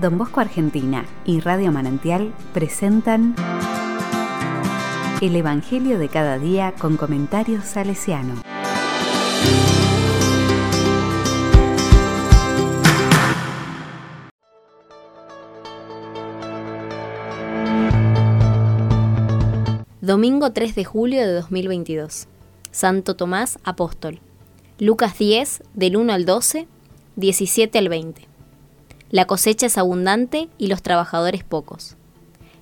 Don Bosco Argentina y Radio Manantial presentan El Evangelio de cada día con comentarios salesiano. Domingo 3 de julio de 2022. Santo Tomás Apóstol. Lucas 10, del 1 al 12, 17 al 20. La cosecha es abundante y los trabajadores pocos.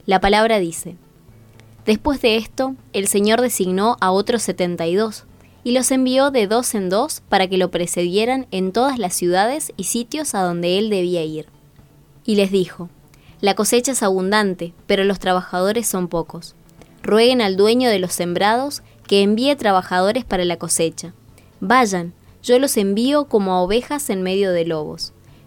La palabra dice, Después de esto, el Señor designó a otros setenta y dos, y los envió de dos en dos para que lo precedieran en todas las ciudades y sitios a donde él debía ir. Y les dijo, La cosecha es abundante, pero los trabajadores son pocos. Rueguen al dueño de los sembrados que envíe trabajadores para la cosecha. Vayan, yo los envío como a ovejas en medio de lobos.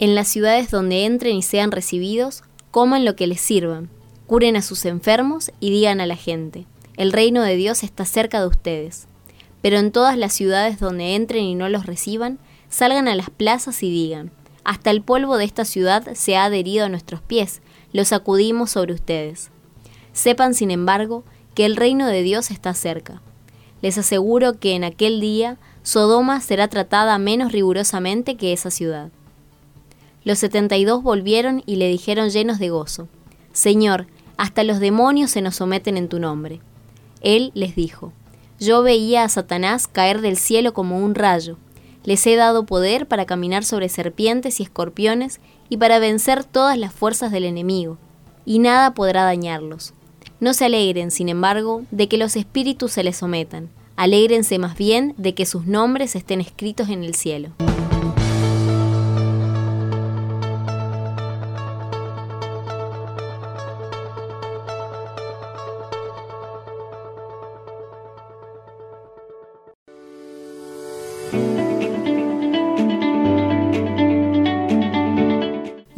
En las ciudades donde entren y sean recibidos, coman lo que les sirvan, curen a sus enfermos y digan a la gente, el reino de Dios está cerca de ustedes. Pero en todas las ciudades donde entren y no los reciban, salgan a las plazas y digan, hasta el polvo de esta ciudad se ha adherido a nuestros pies, lo sacudimos sobre ustedes. Sepan, sin embargo, que el reino de Dios está cerca. Les aseguro que en aquel día Sodoma será tratada menos rigurosamente que esa ciudad. Los setenta y dos volvieron y le dijeron llenos de gozo, Señor, hasta los demonios se nos someten en tu nombre. Él les dijo, Yo veía a Satanás caer del cielo como un rayo. Les he dado poder para caminar sobre serpientes y escorpiones y para vencer todas las fuerzas del enemigo, y nada podrá dañarlos. No se alegren, sin embargo, de que los espíritus se les sometan. Alégrense más bien de que sus nombres estén escritos en el cielo.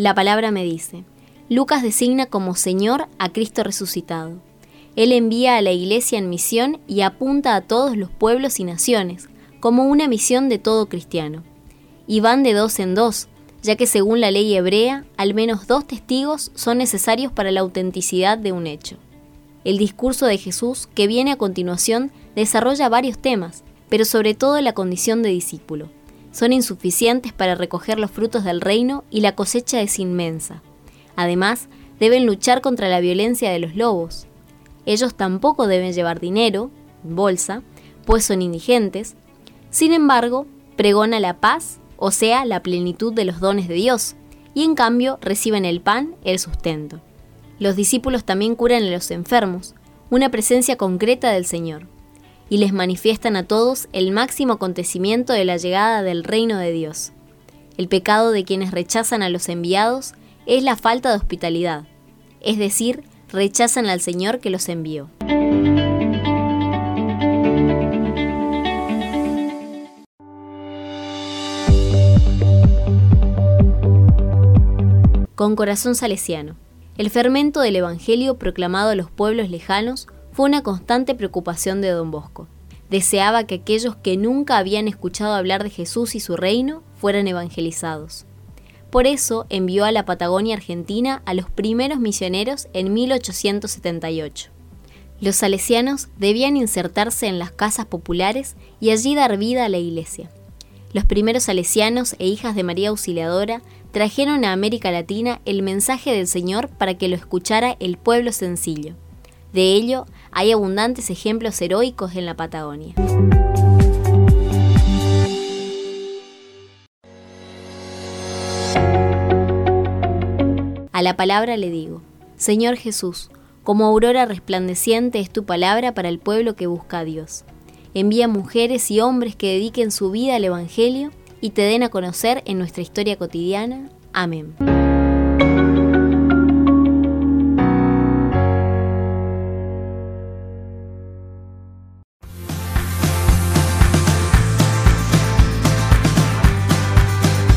La palabra me dice, Lucas designa como Señor a Cristo resucitado. Él envía a la Iglesia en misión y apunta a todos los pueblos y naciones, como una misión de todo cristiano. Y van de dos en dos, ya que según la ley hebrea, al menos dos testigos son necesarios para la autenticidad de un hecho. El discurso de Jesús, que viene a continuación, desarrolla varios temas, pero sobre todo la condición de discípulo. Son insuficientes para recoger los frutos del reino y la cosecha es inmensa. Además, deben luchar contra la violencia de los lobos. Ellos tampoco deben llevar dinero, bolsa, pues son indigentes. Sin embargo, pregona la paz, o sea, la plenitud de los dones de Dios, y en cambio reciben el pan, el sustento. Los discípulos también curan a los enfermos, una presencia concreta del Señor, y les manifiestan a todos el máximo acontecimiento de la llegada del reino de Dios. El pecado de quienes rechazan a los enviados es la falta de hospitalidad, es decir, rechazan al Señor que los envió. Con corazón salesiano. El fermento del Evangelio proclamado a los pueblos lejanos fue una constante preocupación de don Bosco. Deseaba que aquellos que nunca habían escuchado hablar de Jesús y su reino fueran evangelizados. Por eso envió a la Patagonia Argentina a los primeros misioneros en 1878. Los salesianos debían insertarse en las casas populares y allí dar vida a la iglesia. Los primeros salesianos e hijas de María Auxiliadora trajeron a América Latina el mensaje del Señor para que lo escuchara el pueblo sencillo. De ello hay abundantes ejemplos heroicos en la Patagonia. A la palabra le digo, Señor Jesús, como aurora resplandeciente es tu palabra para el pueblo que busca a Dios. Envía mujeres y hombres que dediquen su vida al Evangelio y te den a conocer en nuestra historia cotidiana. Amén.